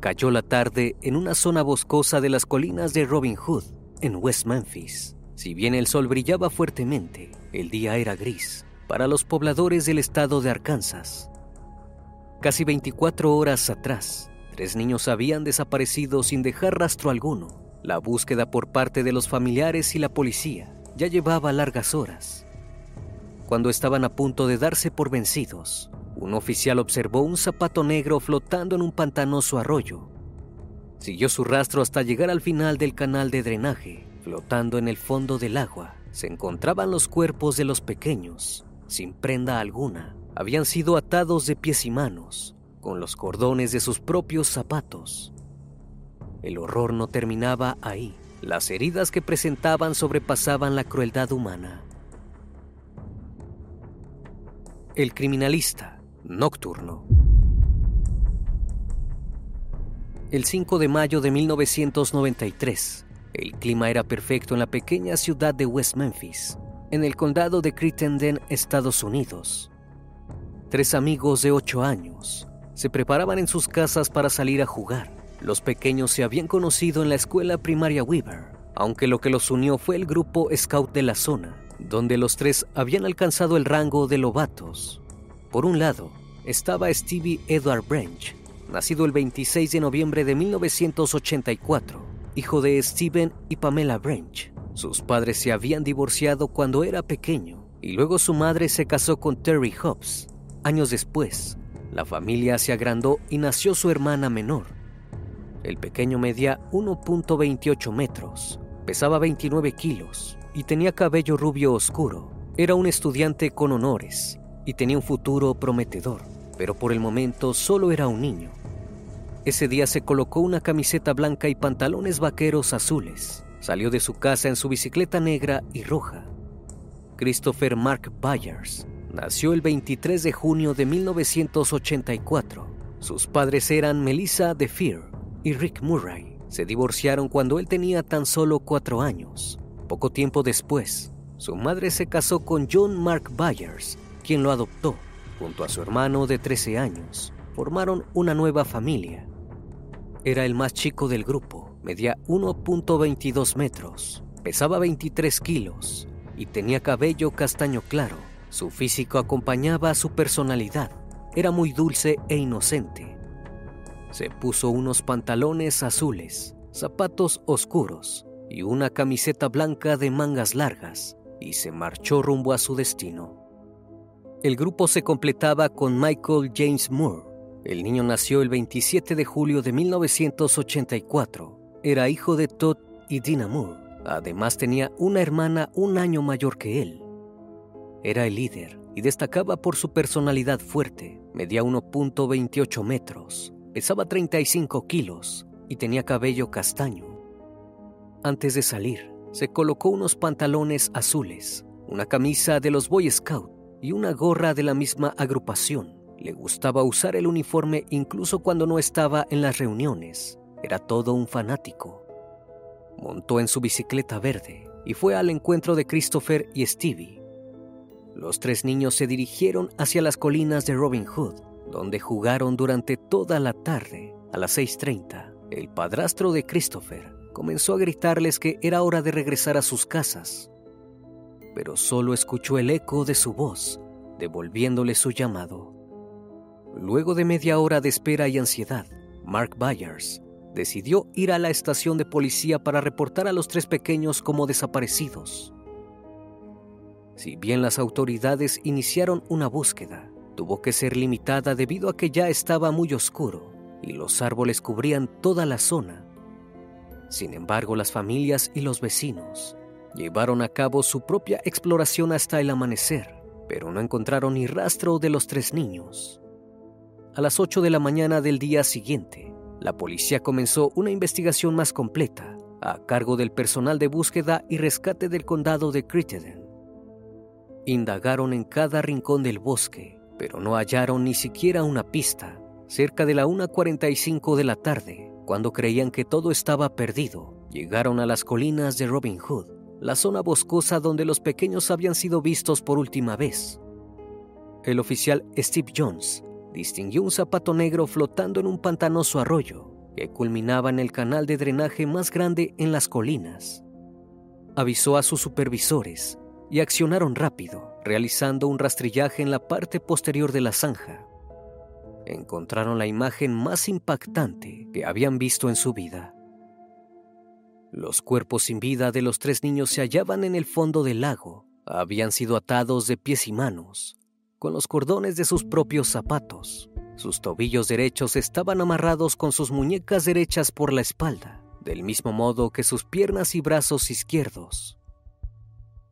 Cayó la tarde en una zona boscosa de las colinas de Robin Hood, en West Memphis. Si bien el sol brillaba fuertemente, el día era gris para los pobladores del estado de Arkansas. Casi 24 horas atrás, tres niños habían desaparecido sin dejar rastro alguno. La búsqueda por parte de los familiares y la policía ya llevaba largas horas. Cuando estaban a punto de darse por vencidos, un oficial observó un zapato negro flotando en un pantanoso arroyo. Siguió su rastro hasta llegar al final del canal de drenaje. Flotando en el fondo del agua se encontraban los cuerpos de los pequeños, sin prenda alguna. Habían sido atados de pies y manos, con los cordones de sus propios zapatos. El horror no terminaba ahí. Las heridas que presentaban sobrepasaban la crueldad humana. El criminalista nocturno. El 5 de mayo de 1993, el clima era perfecto en la pequeña ciudad de West Memphis, en el condado de Crittenden, Estados Unidos. Tres amigos de 8 años se preparaban en sus casas para salir a jugar. Los pequeños se habían conocido en la escuela primaria Weaver, aunque lo que los unió fue el grupo Scout de la zona, donde los tres habían alcanzado el rango de lobatos. Por un lado, estaba Stevie Edward Branch, nacido el 26 de noviembre de 1984, hijo de Steven y Pamela Branch. Sus padres se habían divorciado cuando era pequeño y luego su madre se casó con Terry Hobbs. Años después, la familia se agrandó y nació su hermana menor. El pequeño medía 1.28 metros, pesaba 29 kilos y tenía cabello rubio oscuro. Era un estudiante con honores y tenía un futuro prometedor, pero por el momento solo era un niño. Ese día se colocó una camiseta blanca y pantalones vaqueros azules. Salió de su casa en su bicicleta negra y roja. Christopher Mark Byers nació el 23 de junio de 1984. Sus padres eran Melissa DeFear y Rick Murray. Se divorciaron cuando él tenía tan solo cuatro años. Poco tiempo después, su madre se casó con John Mark Byers, quien lo adoptó. Junto a su hermano de 13 años, formaron una nueva familia. Era el más chico del grupo, medía 1.22 metros, pesaba 23 kilos y tenía cabello castaño claro. Su físico acompañaba a su personalidad. era muy dulce e inocente. Se puso unos pantalones azules, zapatos oscuros y una camiseta blanca de mangas largas y se marchó rumbo a su destino. El grupo se completaba con Michael James Moore. El niño nació el 27 de julio de 1984. Era hijo de Todd y Dina Moore. Además tenía una hermana un año mayor que él. Era el líder y destacaba por su personalidad fuerte. Medía 1.28 metros, pesaba 35 kilos y tenía cabello castaño. Antes de salir, se colocó unos pantalones azules, una camisa de los Boy Scout y una gorra de la misma agrupación. Le gustaba usar el uniforme incluso cuando no estaba en las reuniones. Era todo un fanático. Montó en su bicicleta verde y fue al encuentro de Christopher y Stevie. Los tres niños se dirigieron hacia las colinas de Robin Hood, donde jugaron durante toda la tarde. A las 6.30, el padrastro de Christopher comenzó a gritarles que era hora de regresar a sus casas, pero solo escuchó el eco de su voz, devolviéndole su llamado. Luego de media hora de espera y ansiedad, Mark Byers decidió ir a la estación de policía para reportar a los tres pequeños como desaparecidos. Si bien las autoridades iniciaron una búsqueda, tuvo que ser limitada debido a que ya estaba muy oscuro y los árboles cubrían toda la zona. Sin embargo, las familias y los vecinos llevaron a cabo su propia exploración hasta el amanecer, pero no encontraron ni rastro de los tres niños. A las 8 de la mañana del día siguiente, la policía comenzó una investigación más completa a cargo del personal de búsqueda y rescate del condado de Crittenden. Indagaron en cada rincón del bosque, pero no hallaron ni siquiera una pista. Cerca de la 1.45 de la tarde, cuando creían que todo estaba perdido, llegaron a las colinas de Robin Hood, la zona boscosa donde los pequeños habían sido vistos por última vez. El oficial Steve Jones distinguió un zapato negro flotando en un pantanoso arroyo que culminaba en el canal de drenaje más grande en las colinas. Avisó a sus supervisores y accionaron rápido, realizando un rastrillaje en la parte posterior de la zanja. Encontraron la imagen más impactante que habían visto en su vida. Los cuerpos sin vida de los tres niños se hallaban en el fondo del lago. Habían sido atados de pies y manos, con los cordones de sus propios zapatos. Sus tobillos derechos estaban amarrados con sus muñecas derechas por la espalda, del mismo modo que sus piernas y brazos izquierdos.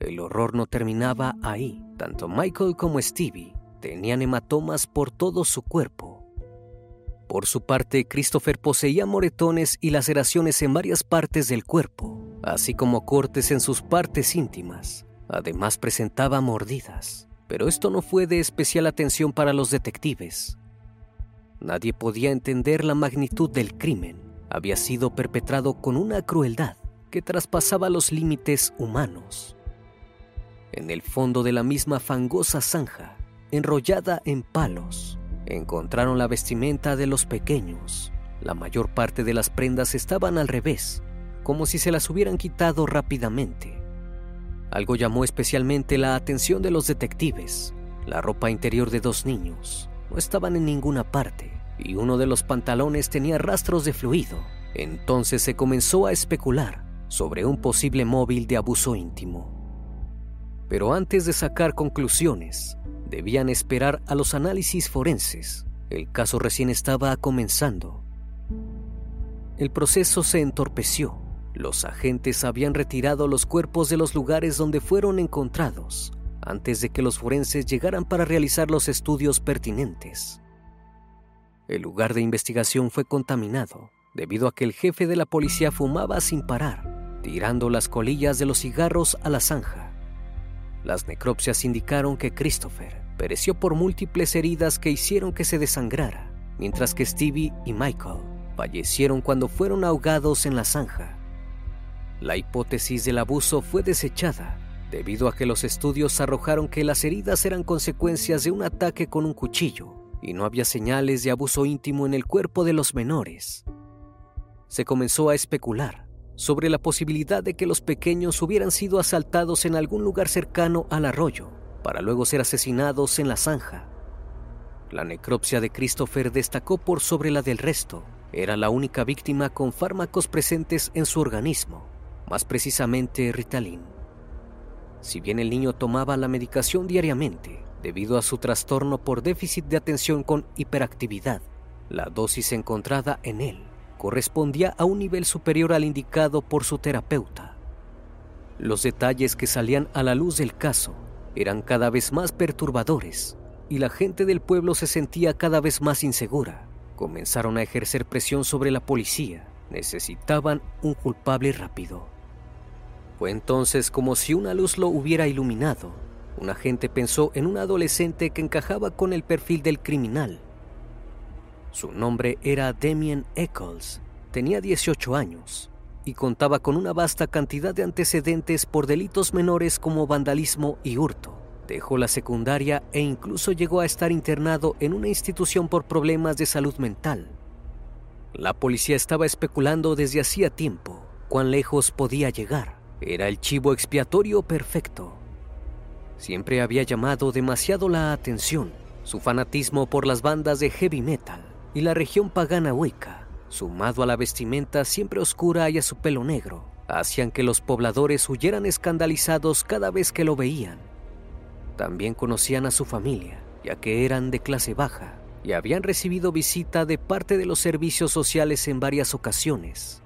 El horror no terminaba ahí. Tanto Michael como Stevie tenían hematomas por todo su cuerpo. Por su parte, Christopher poseía moretones y laceraciones en varias partes del cuerpo, así como cortes en sus partes íntimas. Además presentaba mordidas pero esto no fue de especial atención para los detectives. Nadie podía entender la magnitud del crimen. Había sido perpetrado con una crueldad que traspasaba los límites humanos. En el fondo de la misma fangosa zanja, enrollada en palos, encontraron la vestimenta de los pequeños. La mayor parte de las prendas estaban al revés, como si se las hubieran quitado rápidamente. Algo llamó especialmente la atención de los detectives. La ropa interior de dos niños no estaban en ninguna parte y uno de los pantalones tenía rastros de fluido. Entonces se comenzó a especular sobre un posible móvil de abuso íntimo. Pero antes de sacar conclusiones, debían esperar a los análisis forenses. El caso recién estaba comenzando. El proceso se entorpeció los agentes habían retirado los cuerpos de los lugares donde fueron encontrados antes de que los forenses llegaran para realizar los estudios pertinentes. El lugar de investigación fue contaminado debido a que el jefe de la policía fumaba sin parar, tirando las colillas de los cigarros a la zanja. Las necropsias indicaron que Christopher pereció por múltiples heridas que hicieron que se desangrara, mientras que Stevie y Michael fallecieron cuando fueron ahogados en la zanja. La hipótesis del abuso fue desechada debido a que los estudios arrojaron que las heridas eran consecuencias de un ataque con un cuchillo y no había señales de abuso íntimo en el cuerpo de los menores. Se comenzó a especular sobre la posibilidad de que los pequeños hubieran sido asaltados en algún lugar cercano al arroyo para luego ser asesinados en la zanja. La necropsia de Christopher destacó por sobre la del resto. Era la única víctima con fármacos presentes en su organismo, más precisamente Ritalin. Si bien el niño tomaba la medicación diariamente, debido a su trastorno por déficit de atención con hiperactividad, la dosis encontrada en él correspondía a un nivel superior al indicado por su terapeuta. Los detalles que salían a la luz del caso eran cada vez más perturbadores y la gente del pueblo se sentía cada vez más insegura. Comenzaron a ejercer presión sobre la policía. Necesitaban un culpable rápido. Fue entonces como si una luz lo hubiera iluminado. Un agente pensó en un adolescente que encajaba con el perfil del criminal. Su nombre era Damien Eccles. Tenía 18 años y contaba con una vasta cantidad de antecedentes por delitos menores como vandalismo y hurto. Dejó la secundaria e incluso llegó a estar internado en una institución por problemas de salud mental. La policía estaba especulando desde hacía tiempo cuán lejos podía llegar. Era el chivo expiatorio perfecto. Siempre había llamado demasiado la atención su fanatismo por las bandas de heavy metal y la región pagana Wicca, sumado a la vestimenta siempre oscura y a su pelo negro, hacían que los pobladores huyeran escandalizados cada vez que lo veían. También conocían a su familia, ya que eran de clase baja y habían recibido visita de parte de los servicios sociales en varias ocasiones.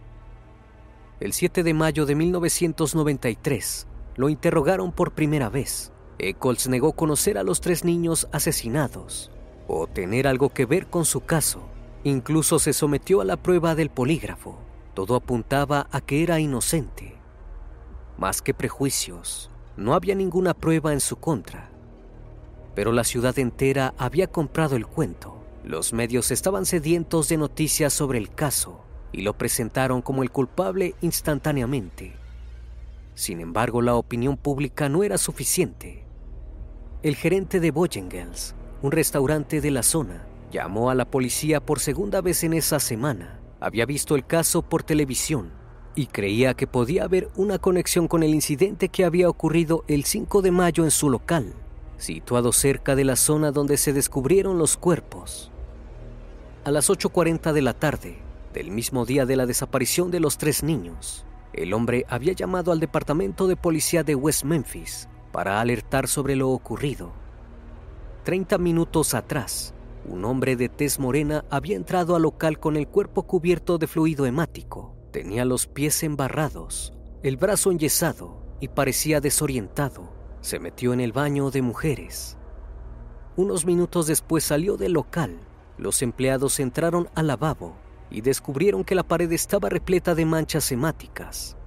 El 7 de mayo de 1993 lo interrogaron por primera vez. Eccles negó conocer a los tres niños asesinados o tener algo que ver con su caso. Incluso se sometió a la prueba del polígrafo. Todo apuntaba a que era inocente. Más que prejuicios, no había ninguna prueba en su contra. Pero la ciudad entera había comprado el cuento. Los medios estaban sedientos de noticias sobre el caso y lo presentaron como el culpable instantáneamente. Sin embargo, la opinión pública no era suficiente. El gerente de Bojengels, un restaurante de la zona, llamó a la policía por segunda vez en esa semana. Había visto el caso por televisión y creía que podía haber una conexión con el incidente que había ocurrido el 5 de mayo en su local, situado cerca de la zona donde se descubrieron los cuerpos. A las 8.40 de la tarde, del mismo día de la desaparición de los tres niños, el hombre había llamado al departamento de policía de West Memphis para alertar sobre lo ocurrido. Treinta minutos atrás, un hombre de tez morena había entrado al local con el cuerpo cubierto de fluido hemático. Tenía los pies embarrados, el brazo enyesado y parecía desorientado. Se metió en el baño de mujeres. Unos minutos después salió del local. Los empleados entraron al lavabo y descubrieron que la pared estaba repleta de manchas hemáticas.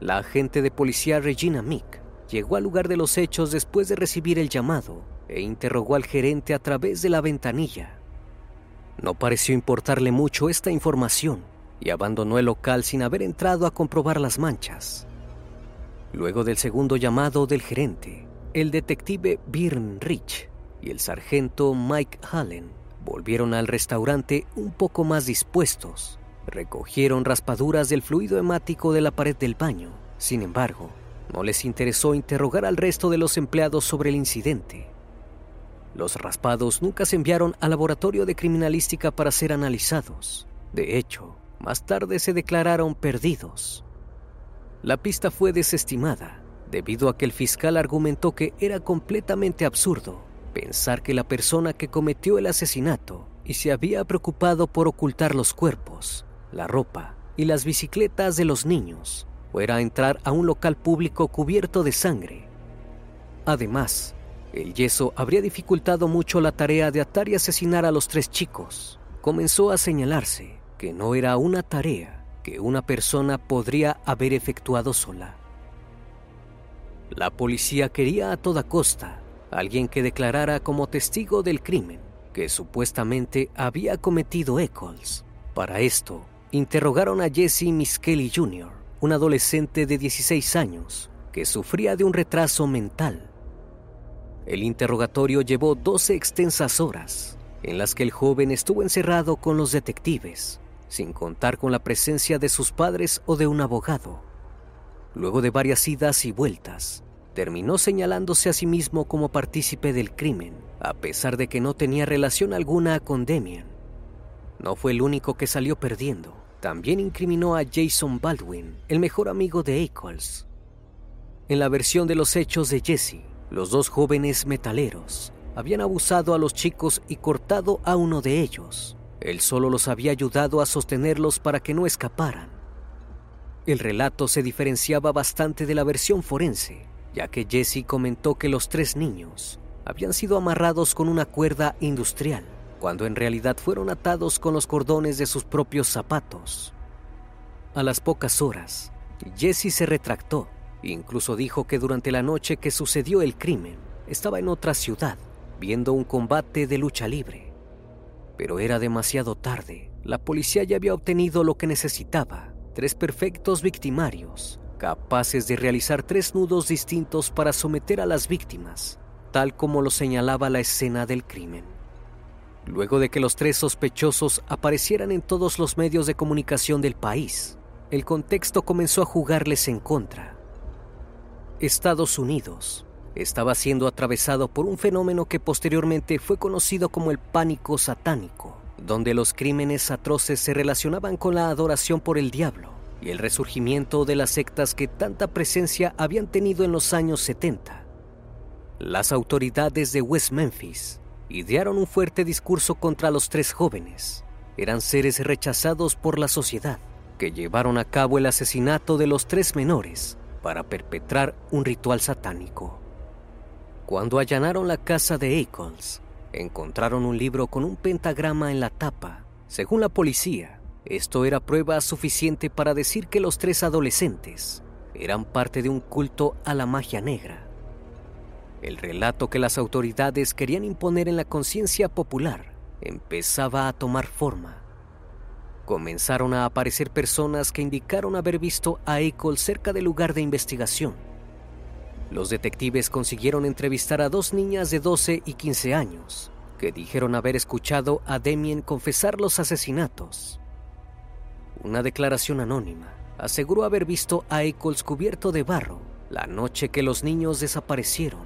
La agente de policía Regina Mick llegó al lugar de los hechos después de recibir el llamado e interrogó al gerente a través de la ventanilla. No pareció importarle mucho esta información y abandonó el local sin haber entrado a comprobar las manchas. Luego del segundo llamado del gerente, el detective Byrne Rich y el sargento Mike Hallen Volvieron al restaurante un poco más dispuestos. Recogieron raspaduras del fluido hemático de la pared del baño. Sin embargo, no les interesó interrogar al resto de los empleados sobre el incidente. Los raspados nunca se enviaron al laboratorio de criminalística para ser analizados. De hecho, más tarde se declararon perdidos. La pista fue desestimada debido a que el fiscal argumentó que era completamente absurdo Pensar que la persona que cometió el asesinato y se había preocupado por ocultar los cuerpos, la ropa y las bicicletas de los niños fuera a entrar a un local público cubierto de sangre. Además, el yeso habría dificultado mucho la tarea de atar y asesinar a los tres chicos. Comenzó a señalarse que no era una tarea que una persona podría haber efectuado sola. La policía quería a toda costa alguien que declarara como testigo del crimen que supuestamente había cometido Eccles. Para esto, interrogaron a Jesse Miskelly Jr., un adolescente de 16 años que sufría de un retraso mental. El interrogatorio llevó 12 extensas horas, en las que el joven estuvo encerrado con los detectives, sin contar con la presencia de sus padres o de un abogado. Luego de varias idas y vueltas, terminó señalándose a sí mismo como partícipe del crimen, a pesar de que no tenía relación alguna con Demian. No fue el único que salió perdiendo. También incriminó a Jason Baldwin, el mejor amigo de Eccles. En la versión de los hechos de Jesse, los dos jóvenes metaleros habían abusado a los chicos y cortado a uno de ellos. Él solo los había ayudado a sostenerlos para que no escaparan. El relato se diferenciaba bastante de la versión forense, ya que Jesse comentó que los tres niños habían sido amarrados con una cuerda industrial, cuando en realidad fueron atados con los cordones de sus propios zapatos. A las pocas horas, Jesse se retractó incluso dijo que durante la noche que sucedió el crimen estaba en otra ciudad viendo un combate de lucha libre. Pero era demasiado tarde. La policía ya había obtenido lo que necesitaba tres perfectos victimarios, capaces de realizar tres nudos distintos para someter a las víctimas, tal como lo señalaba la escena del crimen. Luego de que los tres sospechosos aparecieran en todos los medios de comunicación del país, el contexto comenzó a jugarles en contra. Estados Unidos estaba siendo atravesado por un fenómeno que posteriormente fue conocido como el pánico satánico donde los crímenes atroces se relacionaban con la adoración por el diablo y el resurgimiento de las sectas que tanta presencia habían tenido en los años 70. Las autoridades de West Memphis idearon un fuerte discurso contra los tres jóvenes. Eran seres rechazados por la sociedad que llevaron a cabo el asesinato de los tres menores para perpetrar un ritual satánico. Cuando allanaron la casa de Eccles, encontraron un libro con un pentagrama en la tapa. Según la policía, esto era prueba suficiente para decir que los tres adolescentes eran parte de un culto a la magia negra. El relato que las autoridades querían imponer en la conciencia popular empezaba a tomar forma. Comenzaron a aparecer personas que indicaron haber visto a Eicol cerca del lugar de investigación. Los detectives consiguieron entrevistar a dos niñas de 12 y 15 años que dijeron haber escuchado a Demien confesar los asesinatos. Una declaración anónima aseguró haber visto a Eccles cubierto de barro la noche que los niños desaparecieron.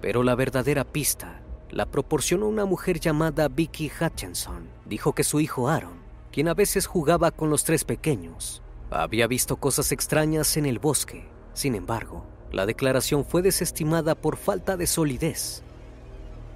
Pero la verdadera pista la proporcionó una mujer llamada Vicky Hutchinson. Dijo que su hijo Aaron, quien a veces jugaba con los tres pequeños, había visto cosas extrañas en el bosque. Sin embargo, la declaración fue desestimada por falta de solidez.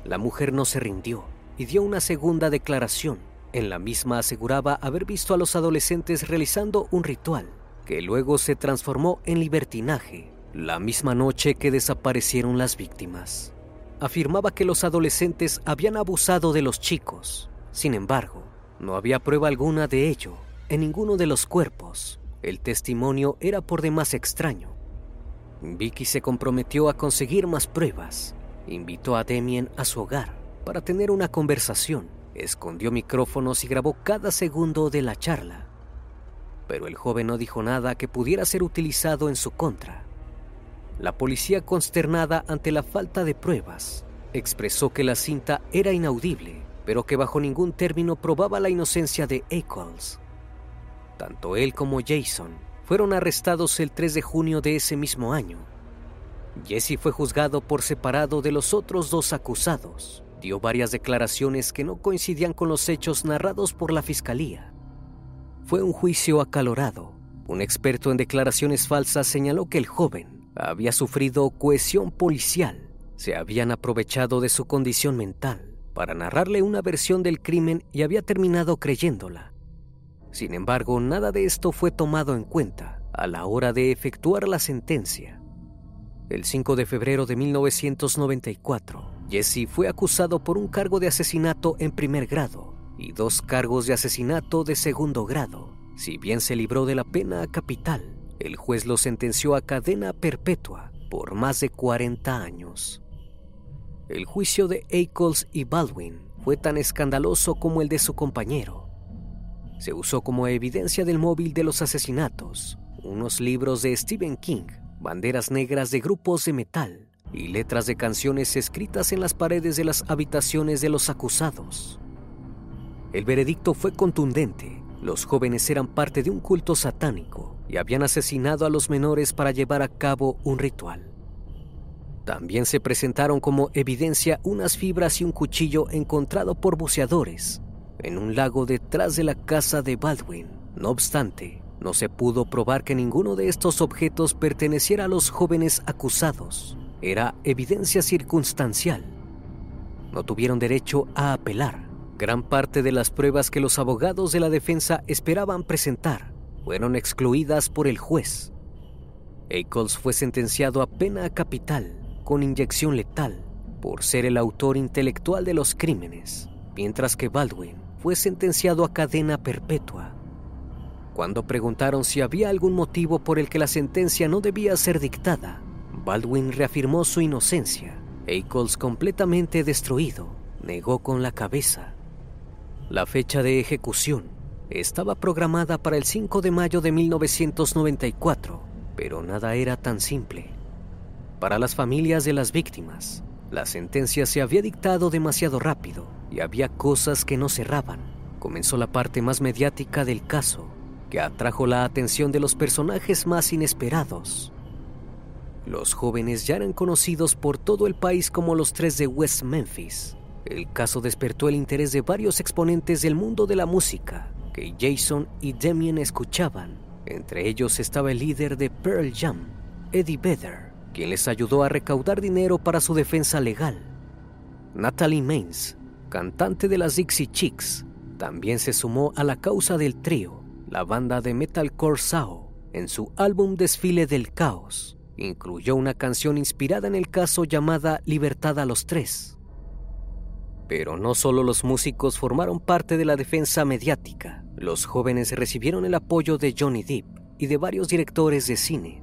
La mujer no se rindió y dio una segunda declaración. En la misma aseguraba haber visto a los adolescentes realizando un ritual que luego se transformó en libertinaje la misma noche que desaparecieron las víctimas. Afirmaba que los adolescentes habían abusado de los chicos. Sin embargo, no había prueba alguna de ello en ninguno de los cuerpos. El testimonio era por demás extraño. Vicky se comprometió a conseguir más pruebas Invitó a Demien a su hogar para tener una conversación. Escondió micrófonos y grabó cada segundo de la charla. Pero el joven no dijo nada que pudiera ser utilizado en su contra. La policía, consternada ante la falta de pruebas, expresó que la cinta era inaudible, pero que bajo ningún término probaba la inocencia de Eccles. Tanto él como Jason fueron arrestados el 3 de junio de ese mismo año Jesse fue juzgado por separado de los otros dos acusados. Dio varias declaraciones que no coincidían con los hechos narrados por la fiscalía. Fue un juicio acalorado. Un experto en declaraciones falsas señaló que el joven había sufrido cohesión policial. Se habían aprovechado de su condición mental para narrarle una versión del crimen y había terminado creyéndola. Sin embargo, nada de esto fue tomado en cuenta a la hora de efectuar la sentencia. El 5 de febrero de 1994, Jesse fue acusado por un cargo de asesinato en primer grado y dos cargos de asesinato de segundo grado. Si bien se libró de la pena capital, el juez lo sentenció a cadena perpetua por más de 40 años. El juicio de Eccles y Baldwin fue tan escandaloso como el de su compañero. Se usó como evidencia del móvil de los asesinatos unos libros de Stephen King banderas negras de grupos de metal y letras de canciones escritas en las paredes de las habitaciones de los acusados. El veredicto fue contundente. Los jóvenes eran parte de un culto satánico y habían asesinado a los menores para llevar a cabo un ritual. También se presentaron como evidencia unas fibras y un cuchillo encontrado por buceadores en un lago detrás de la casa de Baldwin. No obstante, no se pudo probar que ninguno de estos objetos perteneciera a los jóvenes acusados. Era evidencia circunstancial. No tuvieron derecho a apelar. Gran parte de las pruebas que los abogados de la defensa esperaban presentar fueron excluidas por el juez. Ackles fue sentenciado a pena capital con inyección letal por ser el autor intelectual de los crímenes, mientras que Baldwin fue sentenciado a cadena perpetua. Cuando preguntaron si había algún motivo por el que la sentencia no debía ser dictada, Baldwin reafirmó su inocencia. Ackles, completamente destruido, negó con la cabeza. La fecha de ejecución estaba programada para el 5 de mayo de 1994, pero nada era tan simple. Para las familias de las víctimas, la sentencia se había dictado demasiado rápido y había cosas que no cerraban. Comenzó la parte más mediática del caso, que atrajo la atención de los personajes más inesperados. Los jóvenes ya eran conocidos por todo el país como los tres de West Memphis. El caso despertó el interés de varios exponentes del mundo de la música que Jason y Damien escuchaban. Entre ellos estaba el líder de Pearl Jam, Eddie Vedder quien les ayudó a recaudar dinero para su defensa legal. Natalie Maines, cantante de las Dixie Chicks, también se sumó a la causa del trío, la banda de metalcore Sao, en su álbum Desfile del Caos. Incluyó una canción inspirada en el caso llamada Libertad a los Tres. Pero no solo los músicos formaron parte de la defensa mediática, los jóvenes recibieron el apoyo de Johnny Depp y de varios directores de cine,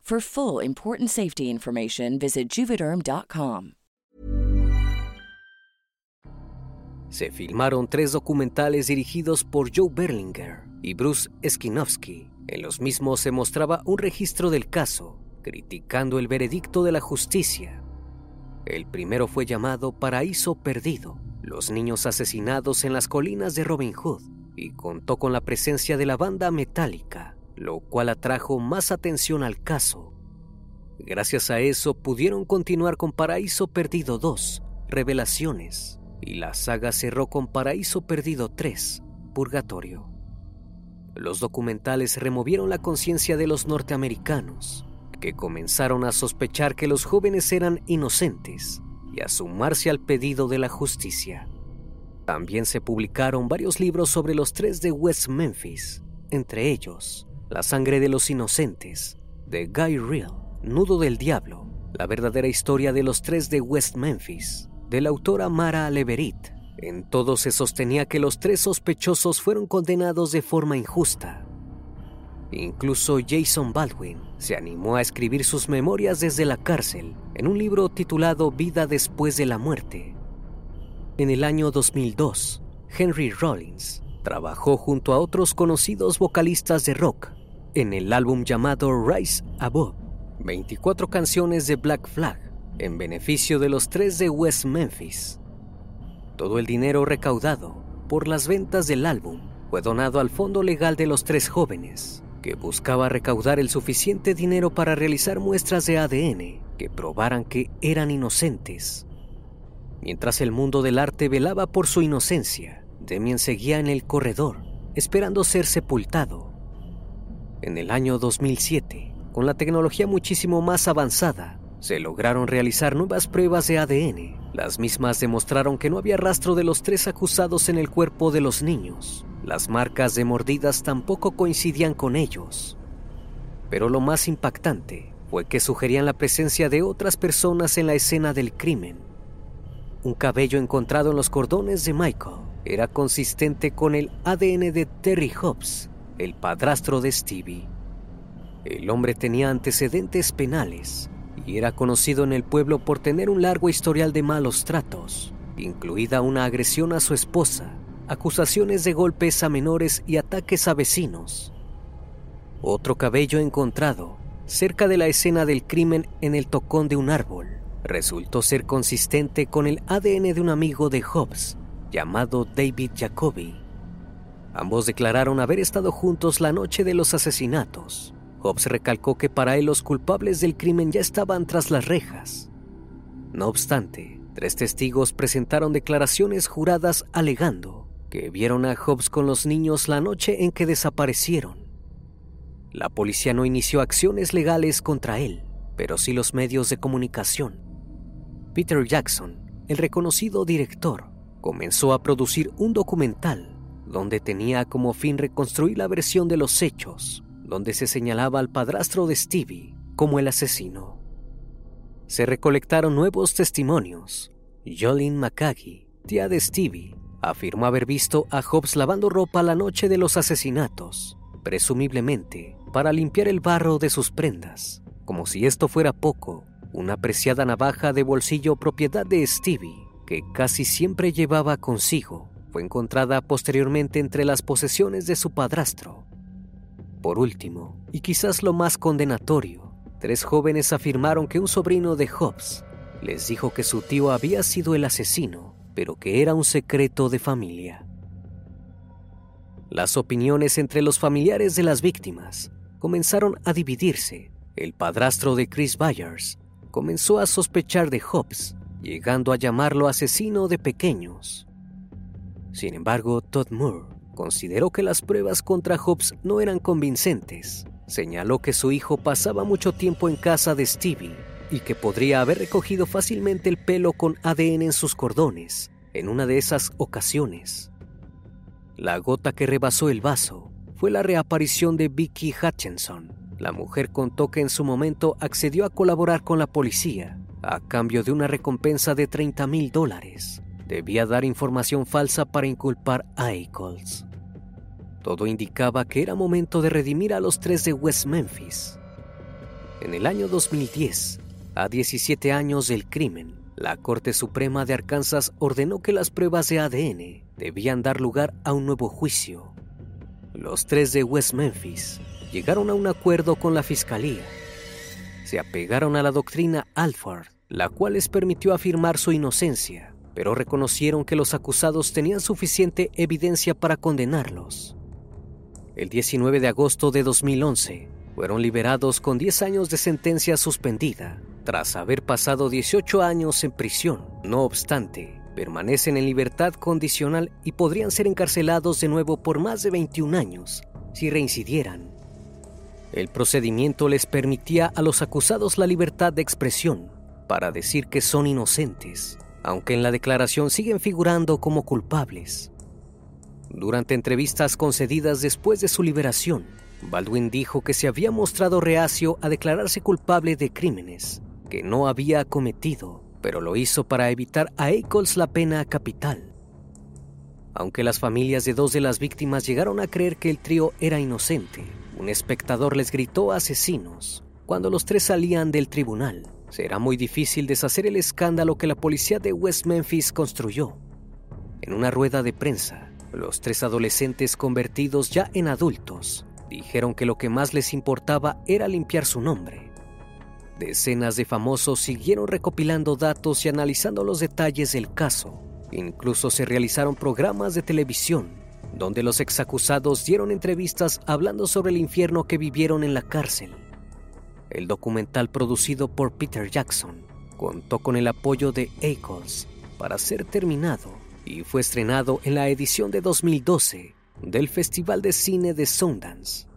For full important safety information, visit juvederm.com. Se filmaron tres documentales dirigidos por Joe Berlinger y Bruce Skinowski. En los mismos se mostraba un registro del caso, criticando el veredicto de la justicia. El primero fue llamado Paraíso Perdido, los niños asesinados en las colinas de Robin Hood, y contó con la presencia de la banda metálica lo cual atrajo más atención al caso. Gracias a eso pudieron continuar con Paraíso Perdido 2, Revelaciones, y la saga cerró con Paraíso Perdido 3, Purgatorio. Los documentales removieron la conciencia de los norteamericanos, que comenzaron a sospechar que los jóvenes eran inocentes y a sumarse al pedido de la justicia. También se publicaron varios libros sobre los tres de West Memphis, entre ellos la sangre de los inocentes, de Guy Real, Nudo del Diablo, la verdadera historia de los tres de West Memphis, de la autora Mara Leverit. En todo se sostenía que los tres sospechosos fueron condenados de forma injusta. Incluso Jason Baldwin se animó a escribir sus memorias desde la cárcel en un libro titulado Vida después de la muerte. En el año 2002, Henry Rollins trabajó junto a otros conocidos vocalistas de rock en el álbum llamado Rise Above, 24 canciones de Black Flag en beneficio de los tres de West Memphis. Todo el dinero recaudado por las ventas del álbum fue donado al fondo legal de los tres jóvenes, que buscaba recaudar el suficiente dinero para realizar muestras de ADN que probaran que eran inocentes. Mientras el mundo del arte velaba por su inocencia, Demian seguía en el corredor, esperando ser sepultado. En el año 2007, con la tecnología muchísimo más avanzada, se lograron realizar nuevas pruebas de ADN. Las mismas demostraron que no había rastro de los tres acusados en el cuerpo de los niños. Las marcas de mordidas tampoco coincidían con ellos. Pero lo más impactante fue que sugerían la presencia de otras personas en la escena del crimen. Un cabello encontrado en los cordones de Michael era consistente con el ADN de Terry Hobbs, el padrastro de Stevie. El hombre tenía antecedentes penales y era conocido en el pueblo por tener un largo historial de malos tratos, incluida una agresión a su esposa, acusaciones de golpes a menores y ataques a vecinos. Otro cabello encontrado cerca de la escena del crimen en el tocón de un árbol resultó ser consistente con el ADN de un amigo de Hobbs llamado David Jacoby. Ambos declararon haber estado juntos la noche de los asesinatos Hobbs recalcó que para él los culpables del crimen ya estaban tras las rejas. No obstante, tres testigos presentaron declaraciones juradas alegando que vieron a Hobbs con los niños la noche en que desaparecieron. La policía no inició acciones legales contra él, pero sí los medios de comunicación. Peter Jackson, el reconocido director, comenzó a producir un documental donde tenía como fin reconstruir la versión de los hechos donde se señalaba al padrastro de Stevie como el asesino. Se recolectaron nuevos testimonios. Jolene McCaggy, tía de Stevie, afirmó haber visto a Hobbs lavando ropa la noche de los asesinatos, presumiblemente para limpiar el barro de sus prendas. Como si esto fuera poco, una preciada navaja de bolsillo propiedad de Stevie, que casi siempre llevaba consigo, fue encontrada posteriormente entre las posesiones de su padrastro. Por último, y quizás lo más condenatorio, tres jóvenes afirmaron que un sobrino de Hobbs les dijo que su tío había sido el asesino, pero que era un secreto de familia. Las opiniones entre los familiares de las víctimas comenzaron a dividirse. El padrastro de Chris Byers comenzó a sospechar de Hobbs, llegando a llamarlo asesino de pequeños. Sin embargo, Todd Moore consideró que las pruebas contra Hobbs no eran convincentes. Señaló que su hijo pasaba mucho tiempo en casa de Stevie y que podría haber recogido fácilmente el pelo con ADN en sus cordones en una de esas ocasiones. La gota que rebasó el vaso fue la reaparición de Vicky Hutchinson. La mujer contó que en su momento accedió a colaborar con la policía a cambio de una recompensa de 30 mil dólares debía dar información falsa para inculpar a Eccles. Todo indicaba que era momento de redimir a los tres de West Memphis. En el año 2010, a 17 años del crimen, la Corte Suprema de Arkansas ordenó que las pruebas de ADN debían dar lugar a un nuevo juicio. Los tres de West Memphis llegaron a un acuerdo con la fiscalía. Se apegaron a la doctrina Alford, la cual les permitió afirmar su inocencia pero reconocieron que los acusados tenían suficiente evidencia para condenarlos. El 19 de agosto de 2011, fueron liberados con 10 años de sentencia suspendida, tras haber pasado 18 años en prisión. No obstante, permanecen en libertad condicional y podrían ser encarcelados de nuevo por más de 21 años si reincidieran. El procedimiento les permitía a los acusados la libertad de expresión para decir que son inocentes aunque en la declaración siguen figurando como culpables. Durante entrevistas concedidas después de su liberación, Baldwin dijo que se había mostrado reacio a declararse culpable de crímenes que no había cometido, pero lo hizo para evitar a Eccles la pena capital. Aunque las familias de dos de las víctimas llegaron a creer que el trío era inocente, un espectador les gritó asesinos cuando los tres salían del tribunal. Será muy difícil deshacer el escándalo que la policía de West Memphis construyó. En una rueda de prensa, Los tres adolescentes convertidos ya en adultos dijeron que lo que más les importaba era limpiar su nombre. Decenas de famosos siguieron recopilando datos y analizando los detalles del caso. Incluso se realizaron programas de televisión donde los exacusados dieron entrevistas hablando sobre el infierno que vivieron en la cárcel. El documental producido por Peter Jackson contó con el apoyo de Ackles para ser terminado y fue estrenado en la edición de 2012 del Festival de Cine de Sundance.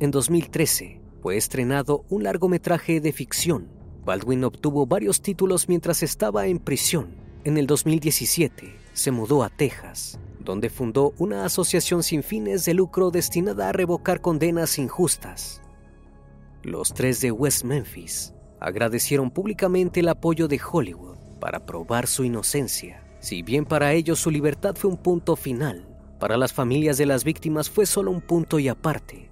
En 2013 fue estrenado un largometraje de ficción. Baldwin obtuvo varios títulos mientras estaba en prisión. En el 2017 se mudó a Texas, donde fundó una asociación sin fines de lucro destinada a revocar condenas injustas. Los tres de West Memphis agradecieron públicamente el apoyo de Hollywood para probar su inocencia. Si bien para ellos su libertad fue un punto final, para las familias de las víctimas fue solo un punto y aparte.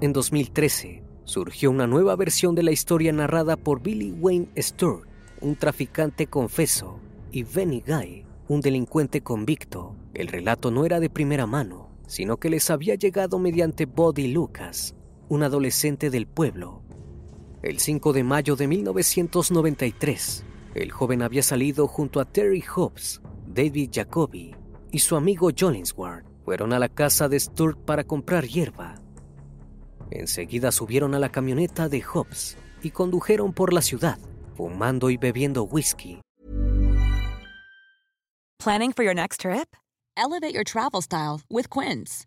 En 2013 surgió una nueva versión de la historia narrada por Billy Wayne Stewart, un traficante confeso, y Benny Guy, un delincuente convicto. El relato no era de primera mano, sino que les había llegado mediante Buddy Lucas, un adolescente del pueblo. El 5 de mayo de 1993, el joven había salido junto a Terry Hobbs, David Jacoby y su amigo Jollinsward. Fueron a la casa de Sturt para comprar hierba. Enseguida subieron a la camioneta de Hobbs y condujeron por la ciudad, fumando y bebiendo whisky. Planning for your next trip? Elevate your travel style with Quince.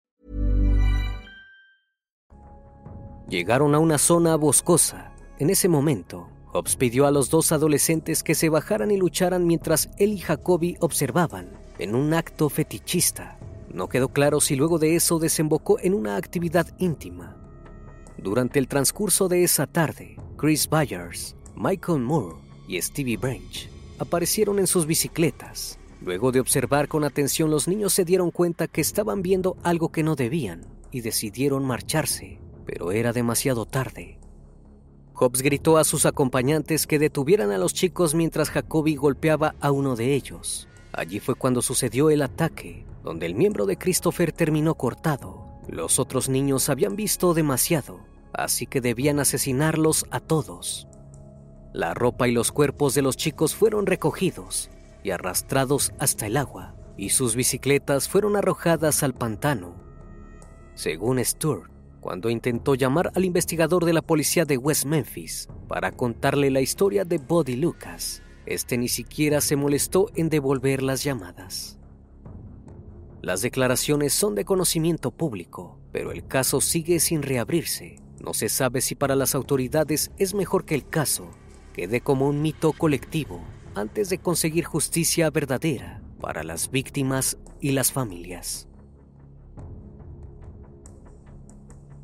Llegaron a una zona boscosa. En ese momento, Hobbs pidió a los dos adolescentes que se bajaran y lucharan mientras él y Jacoby observaban, en un acto fetichista. No quedó claro si luego de eso desembocó en una actividad íntima. Durante el transcurso de esa tarde, Chris Byers, Michael Moore y Stevie Branch aparecieron en sus bicicletas. Luego de observar con atención, los niños se dieron cuenta que estaban viendo algo que no debían y decidieron marcharse, pero era demasiado tarde. Hobbs gritó a sus acompañantes que detuvieran a los chicos mientras Jacoby golpeaba a uno de ellos. Allí fue cuando sucedió el ataque, donde el miembro de Christopher terminó cortado. Los otros niños habían visto demasiado, así que debían asesinarlos a todos. La ropa y los cuerpos de los chicos fueron recogidos y arrastrados hasta el agua, y sus bicicletas fueron arrojadas al pantano. Según Stewart, cuando intentó llamar al investigador de la policía de West Memphis para contarle la historia de Buddy Lucas, este ni siquiera se molestó en devolver las llamadas. Las declaraciones son de conocimiento público, pero el caso sigue sin reabrirse. No se sabe si para las autoridades es mejor que el caso quede como un mito colectivo antes de conseguir justicia verdadera para las víctimas y las familias.